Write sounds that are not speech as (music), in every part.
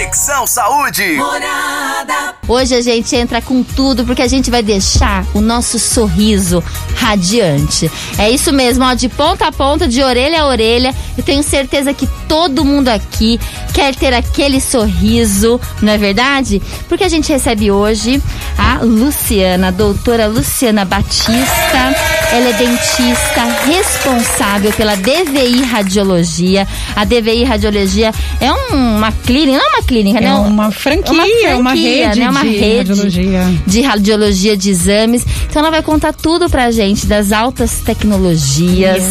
Conexão Saúde. Morada. Hoje a gente entra com tudo porque a gente vai deixar o nosso sorriso radiante. É isso mesmo, ó, de ponta a ponta, de orelha a orelha. Eu tenho certeza que todo mundo aqui quer ter aquele sorriso, não é verdade? Porque a gente recebe hoje a Luciana, a doutora Luciana Batista. Ela é dentista responsável pela DVI Radiologia. A DVI Radiologia é uma clínica, não é uma clínica, é né? Uma franquia, uma, franquia, uma rede, né? uma de rede radiologia. de radiologia de exames. Então ela vai contar tudo pra gente das altas tecnologias,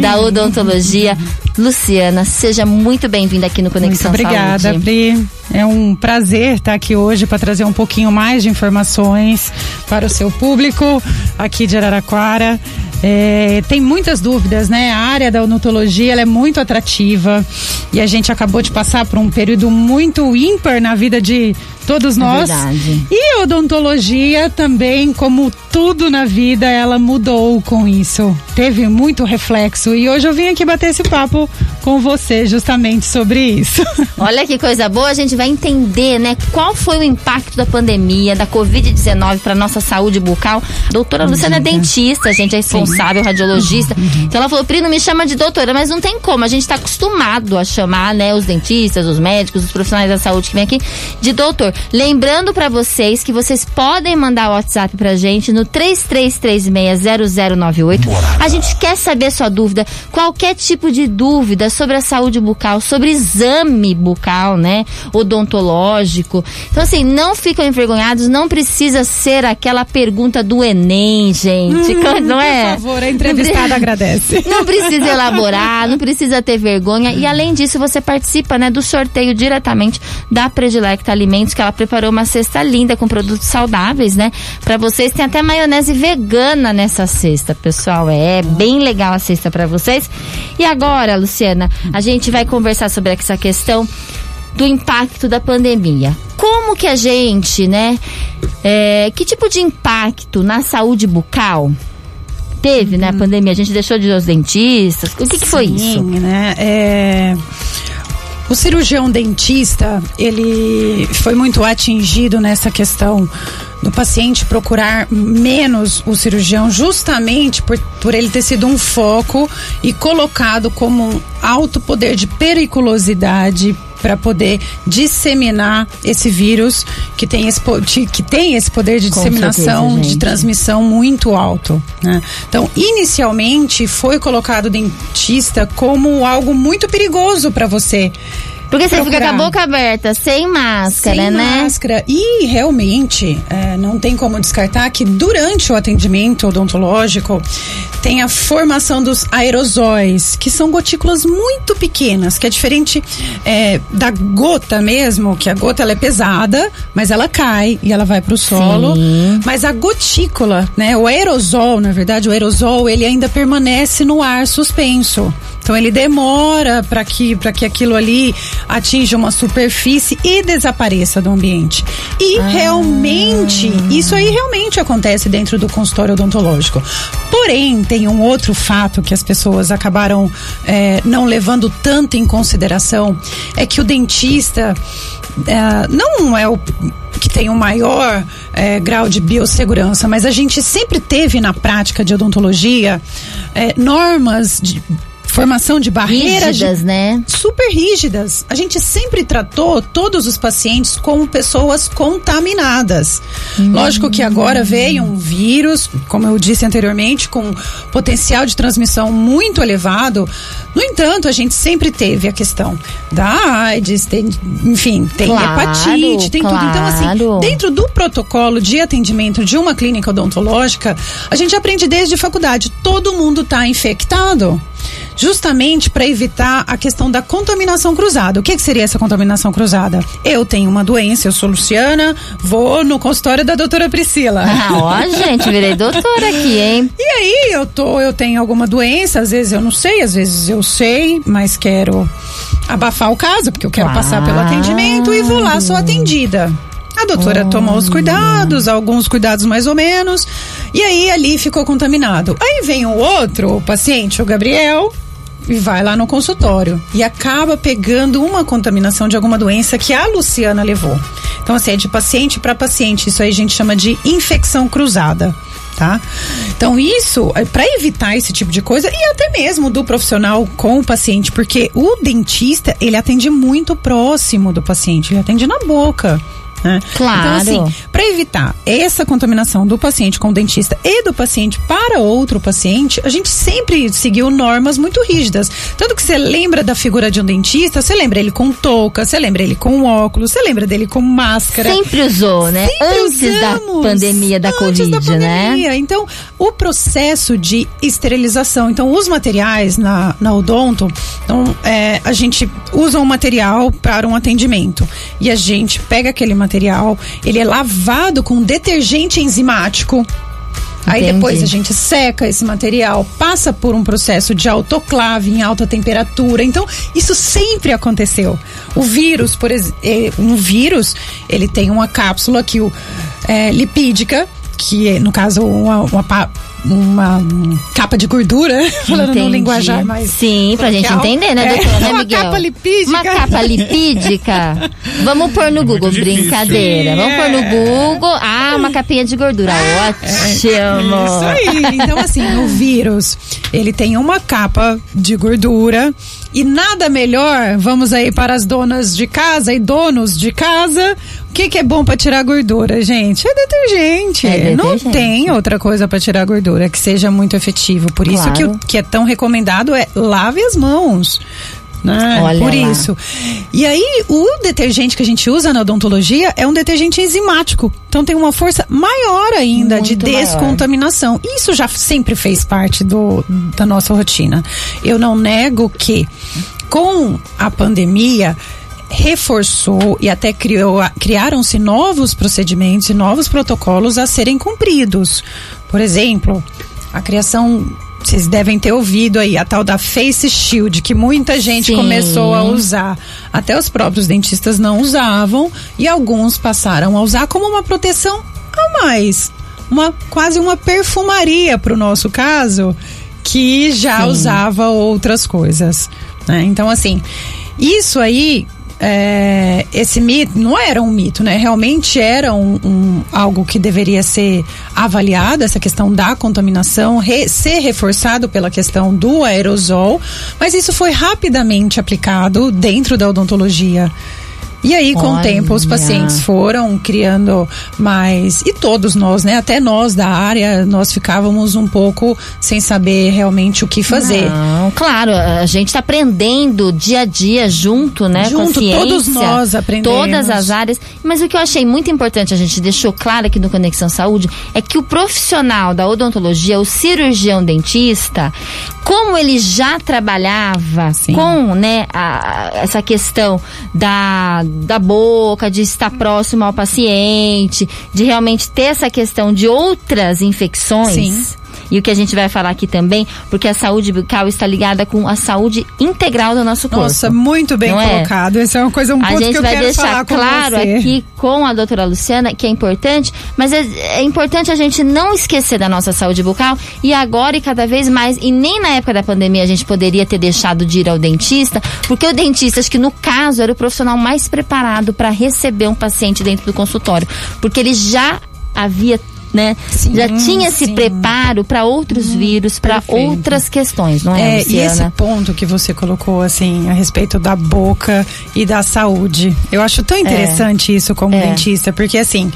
da odontologia. Luciana, seja muito bem-vinda aqui no Conexão muito obrigada, Saúde. Pri. É um prazer estar aqui hoje para trazer um pouquinho mais de informações para o seu público aqui de Araraquara. É, tem muitas dúvidas, né? A área da odontologia é muito atrativa e a gente acabou de passar por um período muito ímpar na vida de todos é nós. É e odontologia também, como tudo na vida, ela mudou com isso. Teve muito reflexo e hoje eu vim aqui bater esse papo com você justamente sobre isso. (laughs) Olha que coisa boa, a gente vai entender, né, qual foi o impacto da pandemia, da Covid-19 para nossa saúde bucal. Doutora Luciana é dentista, a gente é responsável, Sim. radiologista. Então ela falou, Pri, não me chama de doutora, mas não tem como, a gente está acostumado a chamar, né, os dentistas, os médicos, os profissionais da saúde que vem aqui de doutor. Lembrando para vocês que vocês podem mandar o WhatsApp pra gente no 33360098. A gente quer saber sua dúvida, qualquer tipo de dúvida sobre a saúde bucal, sobre exame bucal, né? Odontológico. Então, assim, não ficam envergonhados, não precisa ser aquela pergunta do Enem, gente. Hum, (laughs) não é? Por favor, a entrevistada não agradece. (laughs) Não precisa elaborar, não precisa ter vergonha. E além disso, você participa, né, do sorteio diretamente da Predilecta Alimentos, que ela preparou uma cesta linda com produtos saudáveis, né? Para vocês tem até maionese vegana nessa cesta, pessoal. É bem legal a cesta para vocês. E agora, Luciana, a gente vai conversar sobre essa questão do impacto da pandemia. Como que a gente, né? É, que tipo de impacto na saúde bucal teve, né? A pandemia, a gente deixou de ir aos dentistas. O que, que foi isso? Né? É... O cirurgião dentista, ele foi muito atingido nessa questão do paciente procurar menos o cirurgião, justamente por, por ele ter sido um foco e colocado como um alto poder de periculosidade para poder disseminar esse vírus que tem esse, que tem esse poder de disseminação, certeza, de transmissão muito alto. Né? Então, inicialmente foi colocado o dentista como algo muito perigoso para você. Porque você procurar. fica com a boca aberta, sem máscara, sem né? Sem máscara. E realmente, é, não tem como descartar que durante o atendimento odontológico tem a formação dos aerosóis, que são gotículas muito pequenas, que é diferente é, da gota mesmo, que a gota ela é pesada, mas ela cai e ela vai para o solo. Sim. Mas a gotícula, né? O aerosol, na verdade, o aerosol ele ainda permanece no ar suspenso. Então ele demora para que, que aquilo ali atinja uma superfície e desapareça do ambiente. E ah. realmente, isso aí realmente acontece dentro do consultório odontológico. Porém, tem um outro fato que as pessoas acabaram é, não levando tanto em consideração, é que o dentista é, não é o que tem o um maior é, grau de biossegurança, mas a gente sempre teve na prática de odontologia é, normas de formação de barreiras rígidas, né? Super rígidas. A gente sempre tratou todos os pacientes como pessoas contaminadas. Hum. Lógico que agora veio um vírus, como eu disse anteriormente, com potencial de transmissão muito elevado. No entanto, a gente sempre teve a questão da AIDS, tem, enfim, tem claro, hepatite, tem claro. tudo. Então, assim, dentro do protocolo de atendimento de uma clínica odontológica, a gente aprende desde faculdade, todo mundo está infectado justamente para evitar a questão da contaminação cruzada. O que, que, seria essa contaminação cruzada? Eu tenho uma doença, eu sou Luciana, vou no consultório da doutora Priscila. Ah, ó, (laughs) gente, virei doutora aqui, hein? E aí, eu tô, eu tenho alguma doença, às vezes eu não sei, às vezes eu sei, mas quero abafar o caso, porque eu quero claro. passar pelo atendimento e vou lá, sou atendida. A doutora oh. tomou os cuidados, alguns cuidados mais ou menos, e aí ali ficou contaminado. Aí vem o outro o paciente, o Gabriel, e vai lá no consultório e acaba pegando uma contaminação de alguma doença que a Luciana levou. Então, assim, é de paciente para paciente. Isso aí a gente chama de infecção cruzada. Tá? Então, isso, é para evitar esse tipo de coisa, e até mesmo do profissional com o paciente, porque o dentista, ele atende muito próximo do paciente, ele atende na boca. Né? Claro. Então, assim, para evitar essa contaminação do paciente com o dentista e do paciente para outro paciente, a gente sempre seguiu normas muito rígidas. Tanto que você lembra da figura de um dentista, você lembra ele com touca, você lembra ele com óculos, você lembra dele com máscara. Sempre usou, né? Sempre antes usamos, da pandemia da antes Covid, da né? pandemia. Então, o processo de esterilização. Então, os materiais na, na odonto, então, é, a gente usa um material para um atendimento. E a gente pega aquele material, ele é lavado com detergente enzimático. Aí Entendi. depois a gente seca esse material, passa por um processo de autoclave em alta temperatura. Então, isso sempre aconteceu. O vírus, por exemplo, um vírus, ele tem uma cápsula que o é, lipídica, que é, no caso uma, uma, uma, capa de gordura, (laughs) falando no Entendi. linguajar mais Sim, pra gente entender, né, É, doutora? né, (laughs) uma Miguel? capa lipídica. Uma capa lipídica. Vamos pôr no Google, difícil. brincadeira. Sim, Vamos pôr no é. Google. Ah, uma capinha de gordura. Ótimo. Isso aí. Então, assim, o vírus, ele tem uma capa de gordura. E nada melhor, vamos aí para as donas de casa e donos de casa. O que, que é bom para tirar gordura, gente? É detergente. É Não detergente. tem outra coisa para tirar gordura que seja muito efetivo. Por isso que, o Claro. que é tão recomendado é lave as mãos. Né? Olha Por lá. isso. E aí, o detergente que a gente usa na odontologia é um detergente enzimático. Então tem uma força maior ainda de Muito maior. descontaminação. Isso já sempre fez parte do, da nossa rotina. Eu não nego que com a pandemia reforçou e até criou, criaram-se novos procedimentos e novos protocolos a serem cumpridos. Por exemplo, a criação vocês devem ter ouvido aí a tal da Face Shield, que muita gente Sim. começou a usar. Até os próprios dentistas não usavam e alguns passaram a usar como uma proteção a mais. Uma, quase uma perfumaria para o nosso caso, que já Sim. usava outras coisas. né? Então, assim, isso aí é, esse mito não era um mito, né? Realmente era um, um- algo que deveria ser avaliado, essa questão da contaminação, re- ser reforçado pela questão do aerosol, mas isso foi rapidamente aplicado dentro da odontologia. E aí, com o Olha. tempo, os pacientes foram criando mais. E todos nós, né? Até nós da área, nós ficávamos um pouco sem saber realmente o que fazer. Não, claro, a gente está aprendendo dia a dia junto, né? Junto, todos nós aprendemos. Todas as áreas. Mas o que eu achei muito importante, a gente deixou claro aqui no Conexão Saúde, é que o profissional da odontologia, o cirurgião dentista, como ele já trabalhava Sim. com né, a- essa questão da, da boca, de estar próximo ao paciente, de realmente ter essa questão de outras infecções. Sim. E o que a gente vai falar aqui também, porque a saúde bucal está ligada com a saúde integral do nosso corpo. Nossa, muito bem Não é? colocado. Esse é uma coisa, um a ponto que gente eu vai quero deixar falar com claro você. aqui com a doutora Luciana que é importante, mas é, é importante a gente não esquecer da nossa saúde bucal e agora e cada vez mais, e nem na época da pandemia a gente poderia ter deixado de ir ao dentista, porque o dentista, acho que no caso, era o profissional mais preparado para receber um paciente dentro do consultório, porque ele já havia. Né? Sim, já tinha esse sim. Hum, preparo para outros vírus, para outras questões, não é, É, e esse Luciana? ponto que você colocou, assim, a respeito da boca e da saúde. Eu acho tão interessante isso como É. dentista, porque, assim,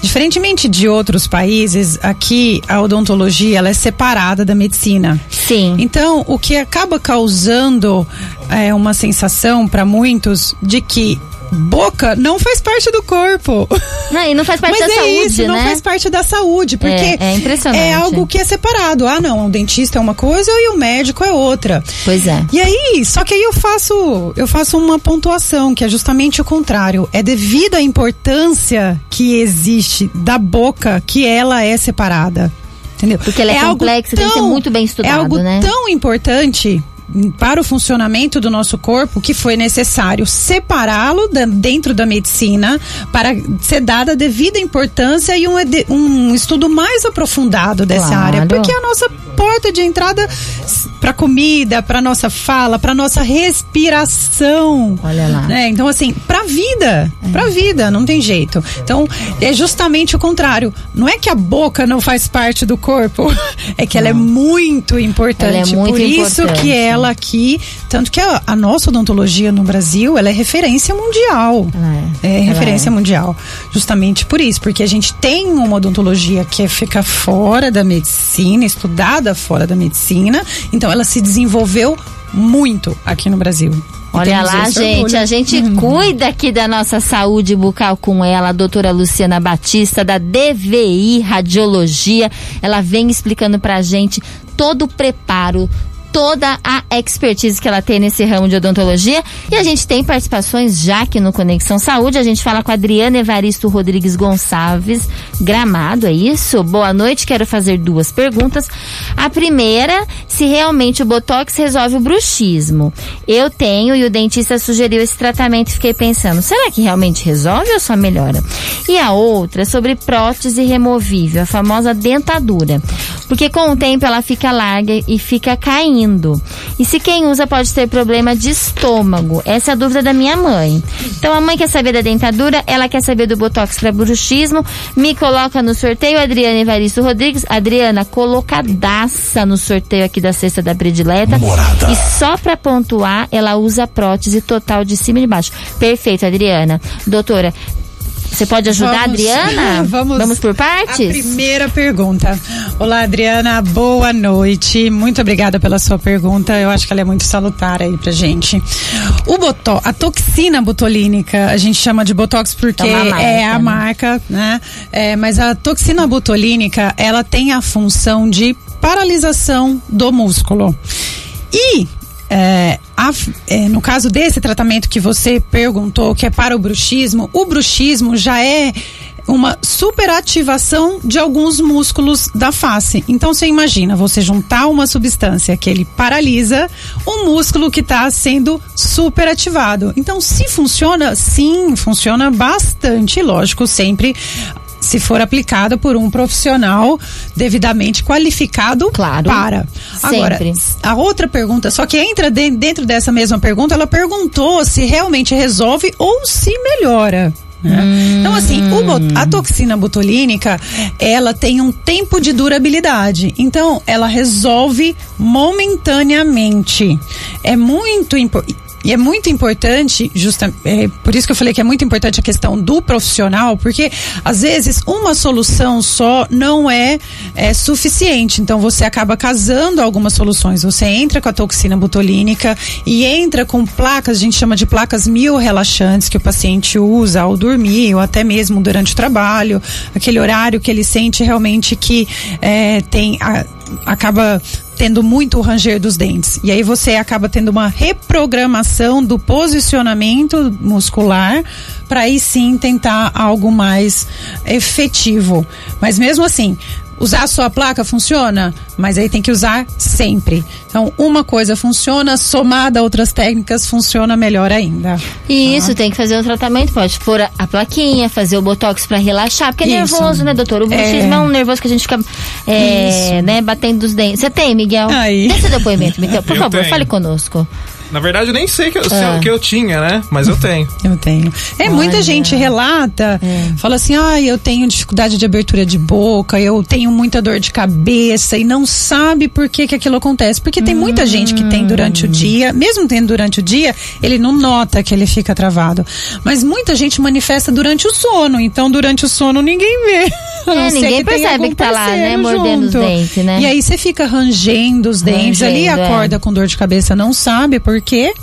diferentemente de outros países, aqui a odontologia ela é separada da medicina. Sim. Então, o que acaba causando é, uma sensação para muitos de que boca não faz parte do corpo. Não, e não faz parte Mas da é saúde, isso, não né? faz parte da saúde, porque É, é impressionante. é algo que é separado. Ah, não, o dentista é uma coisa e o médico é outra. Pois é. E aí, só que aí eu faço, eu faço uma pontuação que é justamente o contrário. É devido à importância que existe da boca que ela é separada. Entendeu? Porque ela é algo complexa, tem que ser muito bem estudado, É algo né? tão importante para o funcionamento do nosso corpo que foi necessário separá-lo dentro da medicina para ser dada a devida importância e um, um estudo mais aprofundado dessa Claro. área. Porque a nossa porta de entrada para comida, para nossa fala, para nossa respiração. Olha lá. Né? Então assim, para vida, é. para vida, não tem jeito. Então é justamente o contrário. Não é que a boca não faz parte do corpo, (laughs) é que não. ela é muito importante. Ela é muito Por isso importante. que ela aqui, tanto que a, a, nossa odontologia no Brasil, ela é referência mundial. É, é referência é. mundial. Justamente por isso, porque a gente tem uma odontologia que fica fora da medicina, estudada fora da medicina. Então ela se desenvolveu muito aqui no Brasil. Olha lá, gente, orgulho. a gente uhum. cuida aqui da nossa saúde bucal com ela, a doutora Luciana Batista, da DVI Radiologia. Ela vem explicando pra gente todo o preparo, toda a expertise que ela tem nesse ramo de odontologia. E a gente tem participações já aqui no Conexão Saúde. A gente fala com a Adriana Evaristo Rodrigues Gonçalves, Gramado, é isso? Boa noite, quero fazer duas perguntas. A primeira, se realmente o Botox resolve o bruxismo. Eu tenho e o dentista sugeriu esse tratamento e fiquei pensando, será que realmente resolve ou só melhora? E a outra, sobre prótese removível, a famosa dentadura. Porque com o tempo ela fica larga e fica caindo e se quem usa pode ter problema de estômago? Essa é a dúvida da minha mãe. Então a mãe quer saber da dentadura, ela quer saber do botox para bruxismo. Me coloca no sorteio, Adriana Evaristo Rodrigues. Adriana, colocadaça no sorteio aqui da cesta da predileta. Morada. E só para pontuar, ela usa prótese total de cima e de baixo. Perfeito, Adriana. Doutora, você pode ajudar, vamos, Adriana? (laughs) Vamos, vamos por partes? A primeira pergunta. Olá, Adriana, boa noite. Muito obrigada pela sua pergunta. Eu acho que ela é muito salutar aí pra gente. O botó, a toxina botulínica, a gente chama de botox porque é, marca, é a né? marca, né? É, mas a toxina botulínica, ela tem a função de paralisação do músculo. E é, a, é, no caso desse tratamento que você perguntou, que é para o bruxismo, o bruxismo já é uma superativação de alguns músculos da face. Então você imagina você juntar uma substância que ele paralisa um músculo que está sendo superativado. Então se funciona, sim, funciona bastante, lógico, sempre se for aplicada por um profissional devidamente qualificado claro, para. Agora, sempre. a outra pergunta, só que entra dentro dessa mesma pergunta, ela perguntou se realmente resolve ou se melhora. Né? Hum. Então, assim, o, a toxina botulínica, ela tem um tempo de durabilidade. Então, ela resolve momentaneamente. É muito importante e é muito importante, justa, é, por isso que eu falei que é muito importante a questão do profissional, porque às vezes uma solução só não é, é suficiente. Então você acaba casando algumas soluções. Você entra com a toxina botulínica e entra com placas, a gente chama de placas mil relaxantes que o paciente usa ao dormir ou até mesmo durante o trabalho, aquele horário que ele sente realmente que é, tem a, acaba tendo muito o ranger dos dentes. E aí você acaba tendo uma reprogramação do posicionamento muscular para aí sim tentar algo mais efetivo. Mas mesmo assim, usar a placa funciona, mas aí tem que usar sempre. Então, uma coisa funciona, somada a outras técnicas, funciona melhor ainda. Isso, ah. tem que fazer um tratamento, pode pôr a, a plaquinha, fazer o botox para relaxar, porque é Isso. nervoso, né, doutor? O bruxismo é... é um nervoso que a gente fica, é, né, batendo os dentes. Você tem, Miguel? Aí. Dê seu depoimento, Miguel, por eu favor, tenho. fale conosco. Na verdade, eu nem sei que, ah. que eu tinha, né? Mas eu tenho. Eu tenho. É, Olha. muita gente relata, é. fala assim, ah, eu tenho dificuldade de abertura de boca, eu tenho muita dor de cabeça e não sabe por que que aquilo acontece. Porque tem muita hum. gente que tem durante o dia, mesmo tendo durante o dia, ele não nota que ele fica travado. Mas muita gente manifesta durante o sono, então durante o sono ninguém vê. É, (laughs) ninguém percebe que tá lá, né, mordendo os dentes, né? E aí você fica rangendo os dentes rangendo, ali, é. acorda é. com dor de cabeça, não sabe por quê.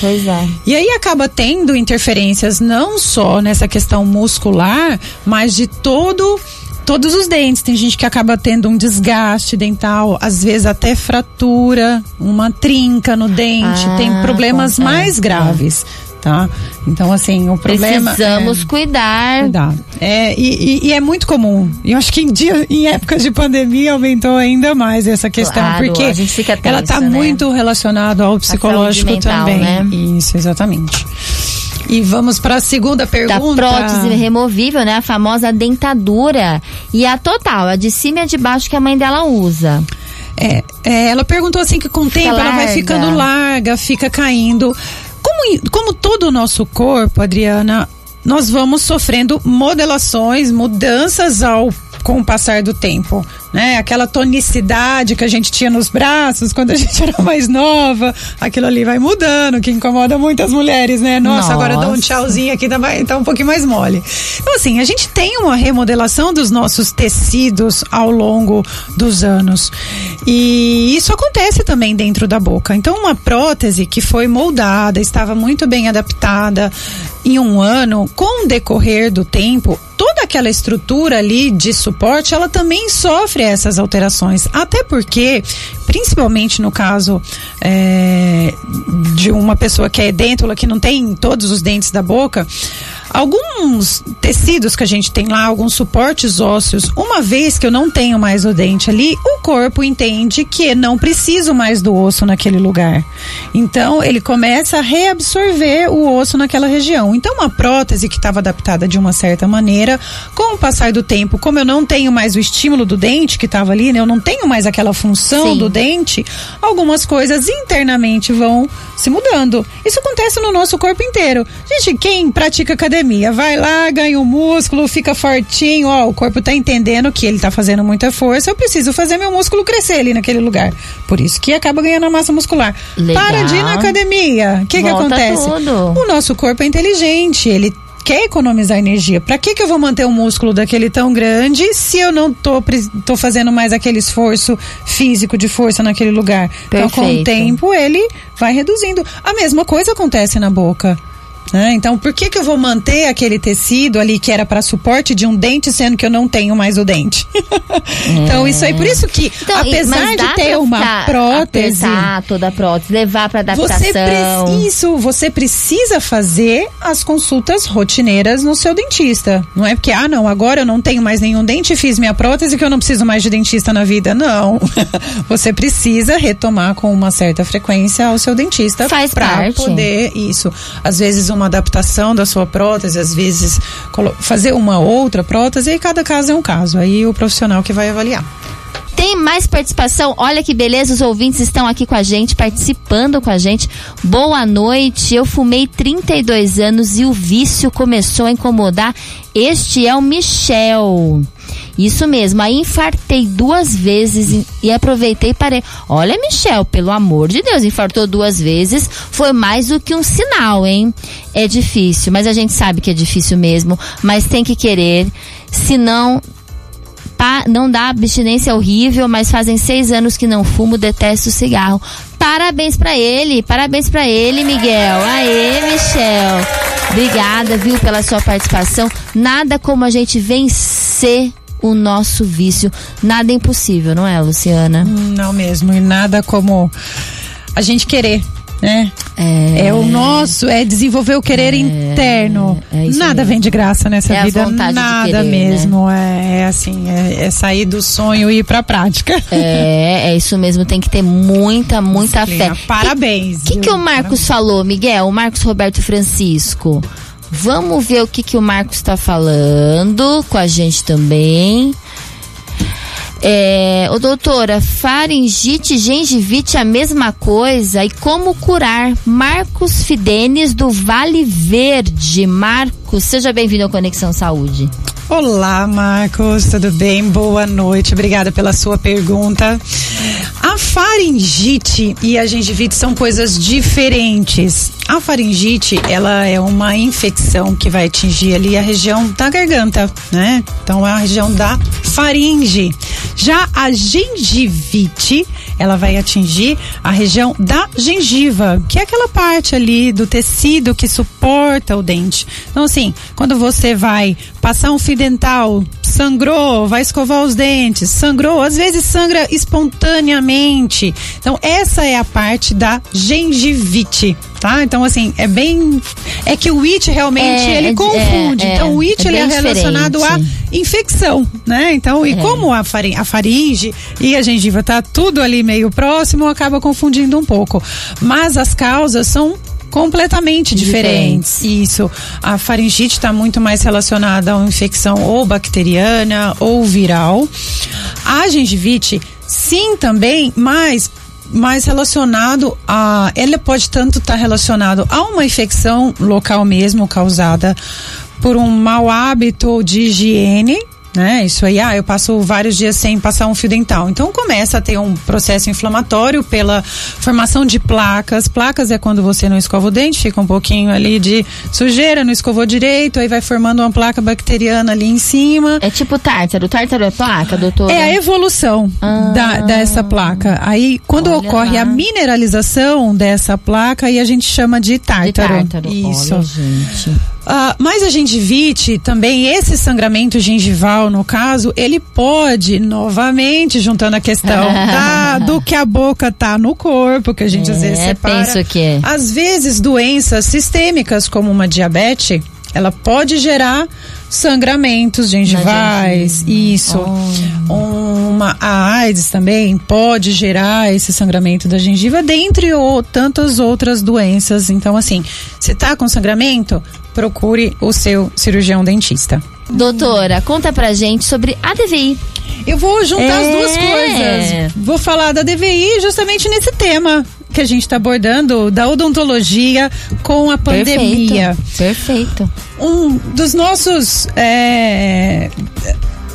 Pois é. E aí acaba tendo interferências não só nessa questão muscular, mas de todo todos os dentes. Tem gente que acaba tendo um desgaste dental, às vezes até fratura, uma trinca no dente, ah, tem problemas mais graves tá? Então, assim, o problema. Precisamos é, cuidar. Cuidar. É, e, e, e, é muito comum. E eu acho que em, dia, em épocas de pandemia aumentou ainda mais essa questão, claro, porque tensa, ela está né? muito relacionada ao psicológico mental, também. Né? Isso, exatamente. E vamos para a segunda pergunta. Da prótese removível, né? A famosa dentadura. E a total, a de cima e a de baixo que a mãe dela usa. É, é, ela perguntou assim que com o tempo ela vai ficando larga, fica caindo. Como, como todo o nosso corpo, Adriana, nós vamos sofrendo modelações, mudanças ao com o passar do tempo, né? Aquela tonicidade que a gente tinha nos braços quando a (laughs) gente era mais nova, aquilo ali vai mudando, que incomoda muitas mulheres, né? Nossa, Nossa. agora dá um tchauzinho aqui, tá, tá um pouquinho mais mole. Então, assim, a gente tem uma remodelação dos nossos tecidos ao longo dos anos. E isso acontece também dentro da boca. Então, uma prótese que foi moldada, estava muito bem adaptada em um ano, com o decorrer do tempo, toda aquela estrutura ali de suporte, ela também sofre essas alterações. Até porque, principalmente no caso é, de uma pessoa que é edêntula, que não tem todos os dentes da boca, alguns tecidos que a gente tem lá, alguns suportes ósseos, uma vez que eu não tenho mais o dente ali, o corpo entende que não preciso mais do osso naquele lugar. Então, ele começa a reabsorver o osso naquela região. Então, uma prótese que estava adaptada de uma certa maneira, com o passar do tempo, como eu não tenho mais o estímulo do dente que estava ali, né? Eu não tenho mais aquela função Sim. do dente, algumas coisas internamente vão se mudando. Isso acontece no nosso corpo inteiro. Gente, quem pratica academia, vai lá, ganha um músculo, fica fortinho, ó, o corpo tá entendendo que ele tá fazendo muita força, eu preciso fazer meu músculo crescer ali naquele lugar. Por isso que acaba ganhando a massa muscular. Legal. Para de ir na academia. O que que acontece? Tudo. O nosso corpo é inteligente, ele quer economizar energia. Para que que eu vou manter um músculo daquele tão grande se eu não tô, tô fazendo mais aquele esforço físico de força naquele lugar? Perfeito. Então, com o tempo, ele vai reduzindo. A mesma coisa acontece na boca. Né? Então, por que, que eu vou manter aquele tecido ali que era para suporte de um dente, sendo que eu não tenho mais o dente? (laughs) então, isso aí, por isso que, então, apesar de ter uma prótese. toda a prótese, levar para adaptação. Você isso, você precisa fazer as consultas rotineiras no seu dentista. Não é porque, ah, não, agora eu não tenho mais nenhum dente, fiz minha prótese que eu não preciso mais de dentista na vida. Não. (laughs) você precisa retomar com uma certa frequência ao seu dentista para poder isso. Às vezes uma adaptação da sua prótese, às vezes fazer uma outra prótese, e cada caso é um caso. Aí o profissional que vai avaliar. Tem mais participação? Olha que beleza, os ouvintes estão aqui com a gente, participando com a gente. Boa noite. Eu fumei 32 anos e o vício começou a incomodar. Este é o Michel. Isso mesmo, aí infartei duas vezes e aproveitei para. Olha, Michel, pelo amor de Deus, infartou duas vezes. Foi mais do que um sinal, hein? É difícil, mas a gente sabe que é difícil mesmo. Mas tem que querer, senão não dá abstinência horrível, mas fazem seis anos que não fumo, detesto cigarro. Parabéns para ele, parabéns para ele, Miguel. Aê, Michel. Obrigada, viu, pela sua participação. Nada como a gente vencer o nosso vício. Nada é impossível, não é, Luciana? Não mesmo, e nada como a gente querer né? É, é o nosso, é desenvolver o querer é, interno. É Nada mesmo. vem de graça nessa é vida, nada querer, né? mesmo. Né? É, assim, é, é, sair do sonho e ir pra prática. É, é isso mesmo, tem que ter muita, muita Disciplina. fé. Parabéns. O que, que, o Marcos Parabéns. falou, Miguel? O Marcos Roberto Francisco. Vamos ver o que, que o Marcos está falando com a gente também. É, ô doutora, faringite, gengivite, a mesma coisa. E como curar? Marcos Fidenes do Vale Verde. Marcos, seja bem-vindo ao Conexão Saúde. Olá, Marcos, tudo bem? Boa noite, obrigada pela sua pergunta. A faringite e a gengivite são coisas diferentes. A faringite, ela é uma infecção que vai atingir ali a região da garganta, né? Então é a região da faringe. Já a gengivite, ela vai atingir a região da gengiva, que é aquela parte ali do tecido que suporta o dente. Então assim, quando você vai passar um fio dental, sangrou, vai escovar os dentes, sangrou, às vezes sangra espontaneamente. Então, essa é a parte da gengivite, tá? Então, assim, é bem. É que o it realmente é, ele é, confunde. É, então, o it é ele é relacionado diferente. à infecção, né? Então, e é. como a, faringe, a faringe e a gengiva tá tudo ali meio próximo, acaba confundindo um pouco. Mas as causas são completamente diferentes. diferentes. Isso. A faringite está muito mais relacionada a uma infecção ou bacteriana ou viral. A gengivite Sim, também, mas mais relacionado a. Ela pode tanto estar tá relacionado a uma infecção local mesmo causada por um mau hábito de higiene né? Isso aí, ah, eu passo vários dias sem passar um fio dental. Então começa a ter um processo inflamatório pela formação de placas. Placas é quando você não escova o dente, fica um pouquinho ali de sujeira, não escovou direito, aí vai formando uma placa bacteriana ali em cima. É tipo tártaro. Tártaro é placa, doutor? É a evolução ah. da, dessa placa. Aí quando ocorre lá. a mineralização dessa placa, aí a gente chama de tártaro. De tártaro. Isso. Olha, gente. Uh, mas a gengivite, também esse sangramento gengival, no caso, ele pode, novamente, juntando a questão (laughs) da, do que a boca tá no corpo, que a gente é, às vezes separa. Penso que é. Às vezes, doenças sistêmicas, como uma diabetes, ela pode gerar sangramentos gengivais, isso. Oh. Uma, a AIDS também pode gerar esse sangramento da gengiva, dentre ou, tantas outras doenças. Então, assim, se tá com sangramento, procure o seu cirurgião dentista. Doutora, conta pra gente sobre a DVI. Eu vou juntar é. as duas é. coisas. Vou falar da DVI justamente nesse tema que a gente está abordando da odontologia com a pandemia. Perfeito. Perfeito. Um dos nossos é,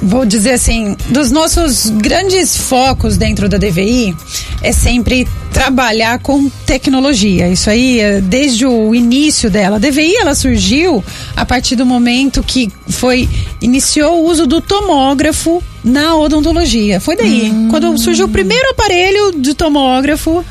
vou dizer assim, dos nossos grandes focos dentro da DVI é sempre trabalhar com tecnologia. Isso aí, é, desde o início dela. A DVI ela surgiu a partir do momento que foi iniciou o uso do tomógrafo na odontologia. Foi daí. Hum. Quando surgiu o primeiro aparelho de tomógrafo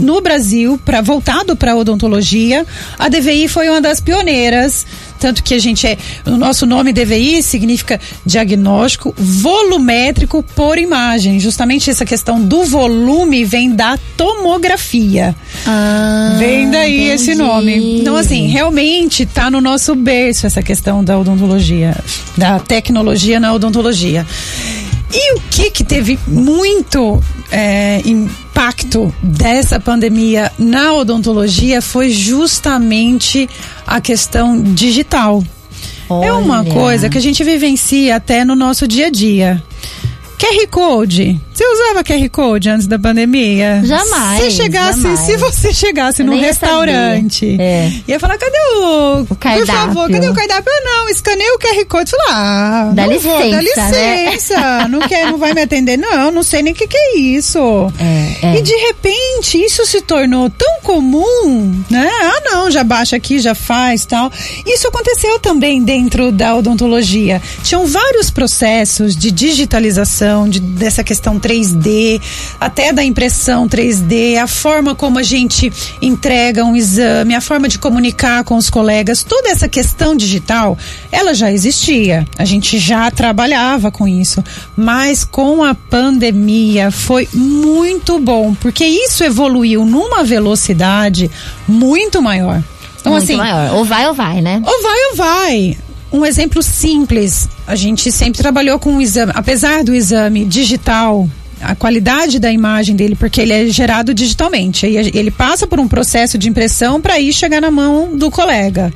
no Brasil, para voltado para odontologia, a DVI foi uma das pioneiras tanto que a gente é, o nosso nome DVI significa diagnóstico volumétrico por imagem. Justamente essa questão do volume vem da tomografia. Ah, vem daí entendi. esse nome. Então, assim, realmente está no nosso berço essa questão da odontologia, da tecnologia na odontologia. E o que que teve muito é, impacto dessa pandemia na odontologia foi justamente a questão digital. Olha. É uma coisa que a gente vivencia até no nosso dia a dia. QR Code. Você usava QR Code antes da pandemia? Jamais. Se chegasse, jamais. se você chegasse num restaurante, é. ia falar, cadê o, o cardápio? Por favor, cadê o cardápio? Ah, não, escaneia o QR Code. Falar, ah, dá licença, vou, dá licença. Né? Não quer, não vai me atender? Não, não sei nem o que, que é isso. É, é. E de repente isso se tornou tão comum, né? Ah, não, já baixa aqui, já faz, tal. Isso aconteceu também dentro da odontologia. Tinham vários processos de digitalização, de, dessa questão 3D, até da impressão 3D, a forma como a gente entrega um exame, a forma de comunicar com os colegas, toda essa questão digital, ela já existia. A gente já trabalhava com isso, mas com a pandemia foi muito bom, porque isso evoluiu numa velocidade muito maior. Então, muito assim, maior. Ou vai ou vai, né? Ou vai ou vai um exemplo simples. A gente sempre trabalhou com o exame, apesar do exame digital, a qualidade da imagem dele, porque ele é gerado digitalmente. Ele passa por um processo de impressão para ir chegar na mão do colega.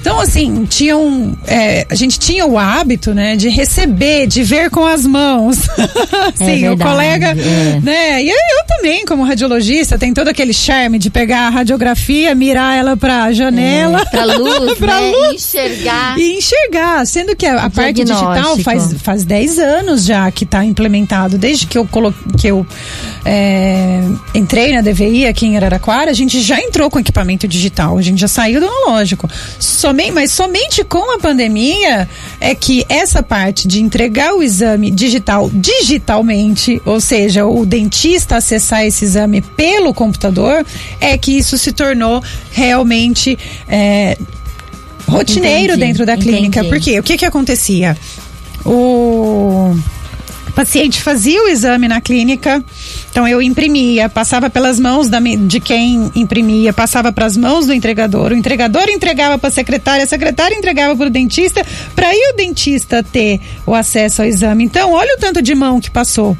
Então, assim, tinham, é, a gente tinha o hábito, né, de receber, de ver com as mãos. (laughs) Sim, é o colega, é. né? E eu também, como radiologista, tem todo aquele charme de pegar a radiografia, mirar ela pra janela. É, pra luz, (laughs) pra né? luz. enxergar. E enxergar, sendo que a, a parte digital faz, faz 10 anos já que está implementado. Desde que eu, colo, que eu é, entrei na DVI aqui em Araraquara, a gente já entrou com equipamento digital, a gente já saiu do analógico. Somente, mas somente com a pandemia é que essa parte de entregar o exame digital digitalmente, ou seja, o dentista acessar esse exame pelo computador, é que isso se tornou realmente é, rotineiro entendi, dentro da clínica. Entendi. Porque o que que acontecia? O paciente fazia o exame na clínica, então eu imprimia, passava pelas mãos da, de quem imprimia, passava para as mãos do entregador, o entregador entregava para a secretária, a secretária entregava para o dentista, para aí o dentista ter o acesso ao exame. Então, olha o tanto de mão que passou.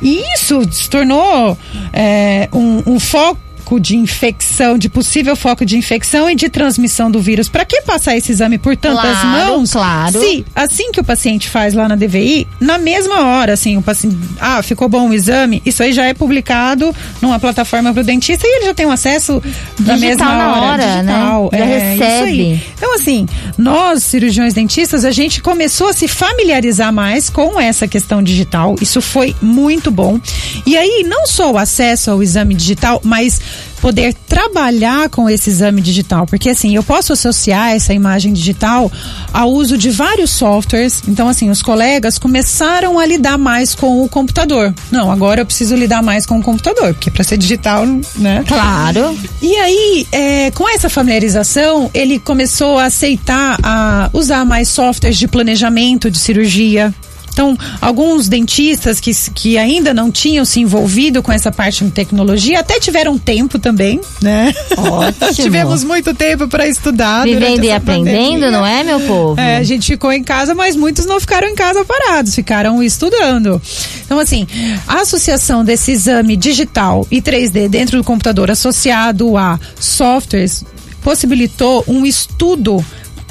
E isso se tornou é, um, um foco foco de infecção, de possível foco de infecção e de transmissão do vírus. Para que passar esse exame por tantas Claro, mãos? claro. Se assim que o paciente faz lá na DVI, na mesma hora, assim, o paciente, ah, ficou bom o exame, isso aí já é publicado numa plataforma para o dentista e ele já tem um acesso na Digital mesma na hora, hora, né? digital. Já é, isso aí. recebe. Então, assim, nós, cirurgiões dentistas, a gente começou a se familiarizar mais com essa questão digital. Isso foi muito bom. E aí, não só o acesso ao exame digital, mas poder trabalhar com esse exame digital, porque assim, eu posso associar essa imagem digital ao uso de vários softwares. Então, assim, os colegas começaram a lidar mais com o computador. Não, agora eu preciso lidar mais com o computador, porque para ser digital, né? Claro. E aí, é, com essa familiarização, ele começou a aceitar a usar mais softwares de planejamento de cirurgia. Então, alguns dentistas que, que ainda não tinham se envolvido com essa parte de tecnologia até tiveram tempo também, né? (laughs) Tivemos muito tempo para estudar. Vivendo e aprendendo, pandemia. não é, meu povo? É, a gente ficou em casa, mas muitos não ficaram em casa parados, ficaram estudando. Então, assim, a associação desse exame digital e 3D dentro do computador associado a softwares possibilitou um estudo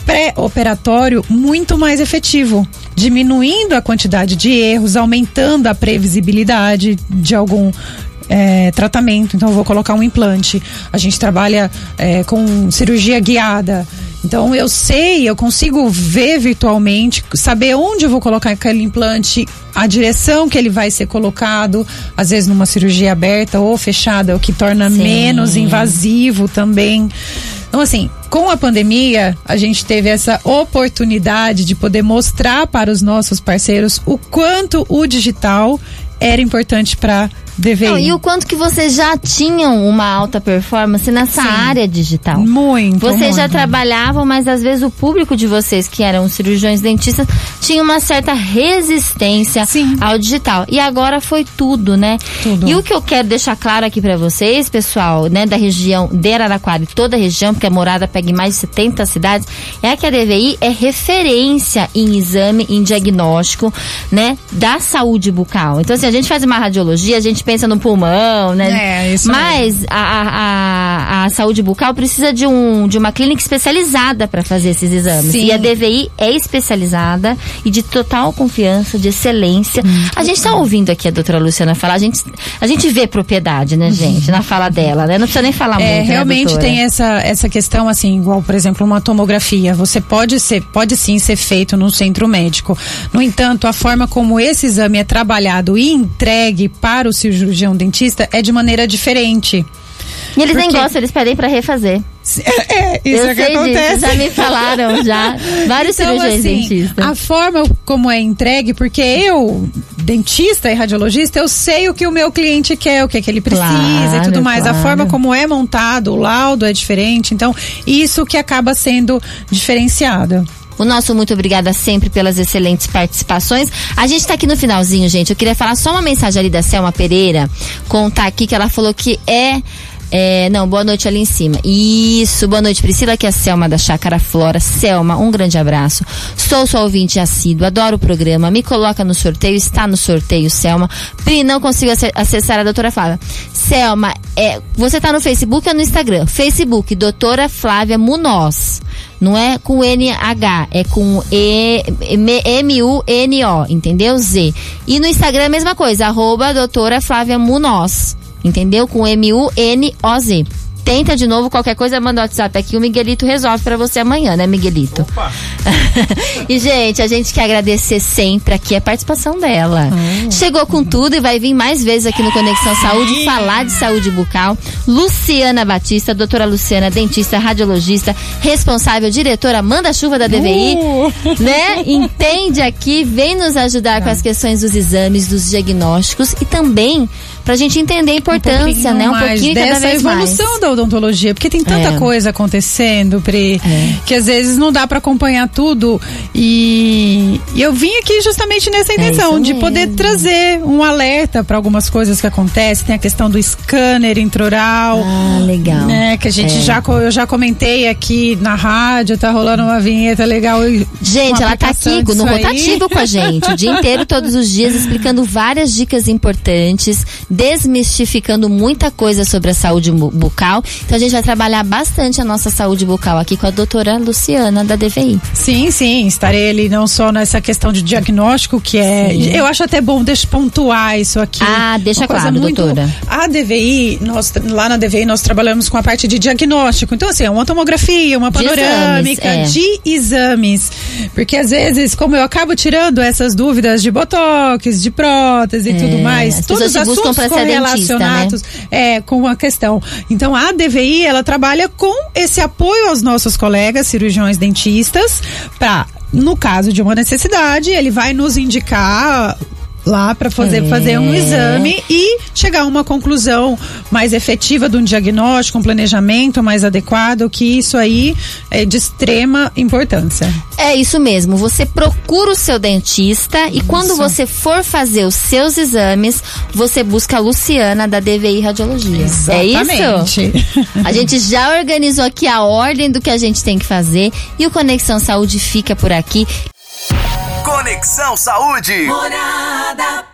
pré-operatório muito mais efetivo, diminuindo a quantidade de erros, aumentando a previsibilidade de algum é, tratamento. Então, eu vou colocar um implante. A gente trabalha é, com cirurgia guiada. Então, eu sei, eu consigo ver virtualmente, saber onde eu vou colocar aquele implante, a direção que ele vai ser colocado, às vezes numa cirurgia aberta ou fechada, o que torna Sim. menos invasivo também. Então, assim, com a pandemia, a gente teve essa oportunidade de poder mostrar para os nossos parceiros o quanto o digital era importante para Não, e o quanto que vocês já tinham uma alta performance nessa Sim. área digital? Muito. Vocês já muito. trabalhavam, mas às vezes o público de vocês, que eram cirurgiões dentistas, tinha uma certa resistência Sim. ao digital. E agora foi tudo, né? Tudo. E o que eu quero deixar claro aqui pra vocês, pessoal, né, da região de Araraquara e toda a região, porque a morada pega em mais de 70 cidades, é que a DVI é referência em exame, em diagnóstico, né, da saúde bucal. Então, assim, a gente faz uma radiologia, a gente pensa no pulmão, né? É, isso Mas a, a, a, saúde bucal precisa de, um, de uma clínica especializada para fazer esses exames. Sim. E a DVI é especializada e de total confiança, de excelência. A gente tá ouvindo aqui a doutora Luciana falar, a gente, a gente vê propriedade, né, gente, na fala dela, né? Não precisa nem falar É, muito, né, realmente doutora? tem essa, essa questão, assim, igual, por exemplo, uma tomografia. Você pode ser, pode sim ser feito num centro médico. No entanto, a forma como esse exame é trabalhado e entregue para o cirurgião dentista é de maneira diferente. E eles nem Porque- gostam, eles pedem para refazer. (laughs) É, isso eu é que acontece. disso, já me falaram já. (laughs) Vários Então, cirurgiões assim, dentistas. A forma como é entregue, porque eu, dentista e radiologista, eu sei o que o meu cliente quer, o que, é que ele precisa Claro, e tudo mais. A claro. forma como é montado, o laudo é diferente. Então, isso que acaba sendo diferenciado. O nosso muito obrigada sempre pelas excelentes participações. A gente tá aqui no finalzinho, gente. Eu queria falar só uma mensagem ali da Selma Pereira, contar aqui que ela falou que é. É, não, boa noite ali em cima. Isso, boa noite, Priscila, que é a Selma da Chácara Flora. Selma, um grande abraço. Sou sua ouvinte assíduo, adoro o programa. Me coloca no sorteio, está no sorteio, Selma. Pri, não consigo ace- acessar a doutora Flávia. Selma, é, você tá no Facebook ou no Instagram? Facebook, doutora Flávia Munoz. Não é com NH, é com E- M-U-N-O, entendeu? Z. E no Instagram é a mesma coisa, arroba doutora Flávia Munoz, entendeu? Com M-U-N-O-Z. Tenta de novo, qualquer coisa, manda o WhatsApp aqui, o Miguelito resolve pra você amanhã, né, Miguelito? (laughs) e, gente, a gente quer agradecer sempre aqui a participação dela. Chegou com tudo e vai vir mais vezes aqui no Conexão Saúde falar de saúde bucal. Luciana Batista, doutora Luciana, dentista, radiologista, responsável, diretora manda-chuva da DVI, né? Entende aqui, vem nos ajudar com as questões dos exames, dos diagnósticos e também pra gente entender a importância, né? Um mais pouquinho cada dessa vez mais. evolução da odontologia, porque tem tanta É. coisa acontecendo, Pri, que às vezes não dá para acompanhar tudo. E, eu vim aqui justamente nessa intenção É de poder trazer um alerta para algumas coisas que acontecem. Tem a questão do scanner intraoral. Ah, legal. Né, que a gente É. já eu já comentei aqui na rádio, tá rolando uma vinheta legal. Gente, ela tá aqui no disso aí. rotativo com a gente, o dia inteiro, todos os dias, explicando várias dicas importantes desmistificando muita coisa sobre a saúde bucal. Então a gente vai trabalhar bastante a nossa saúde bucal aqui com a doutora Luciana da DVI. Sim, sim, estarei ali não só nessa questão de diagnóstico, que é. Sim. Eu acho até bom deixa pontuar isso aqui. Ah, deixa claro, muito, doutora. A DVI, nós, lá na DVI, nós trabalhamos com a parte de diagnóstico. Então, assim, é uma tomografia, uma panorâmica de exames. É. De exames. Porque às vezes, como eu acabo tirando essas dúvidas de botox, de prótese e é, tudo mais, todos os assuntos correlacionados né? é, com a questão. Então, a DVI, ela trabalha com esse apoio aos nossos colegas cirurgiões dentistas para no caso de uma necessidade, ele vai nos indicar lá para fazer, é. fazer um exame e chegar a uma conclusão mais efetiva de um diagnóstico, um planejamento mais adequado, que isso aí é de extrema importância. É isso mesmo. Você procura o seu dentista e quando você for fazer os seus exames, você busca a Luciana da DVI Radiologia. Exatamente. É isso? a gente já organizou aqui a ordem do que a gente tem que fazer e o Conexão Saúde fica por aqui. Conexão Saúde. Morada